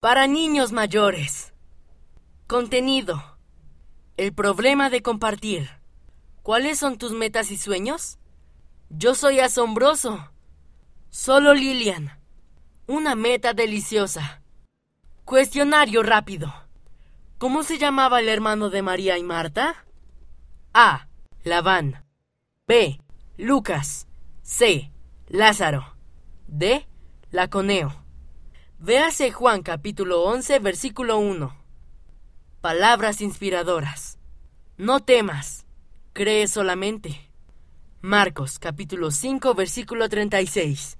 Para niños mayores. Contenido. El problema de compartir. ¿Cuáles son tus metas y sueños? Yo soy asombroso. Solo Lilian. Una meta deliciosa. Cuestionario rápido. ¿Cómo se llamaba el hermano de María y Marta? A. Labán. B. Lucas. C. Lázaro. D. Laconeo. Véase Juan capítulo 11 versículo 1. Palabras inspiradoras. No temas, cree solamente. Marcos capítulo 5 versículo 36.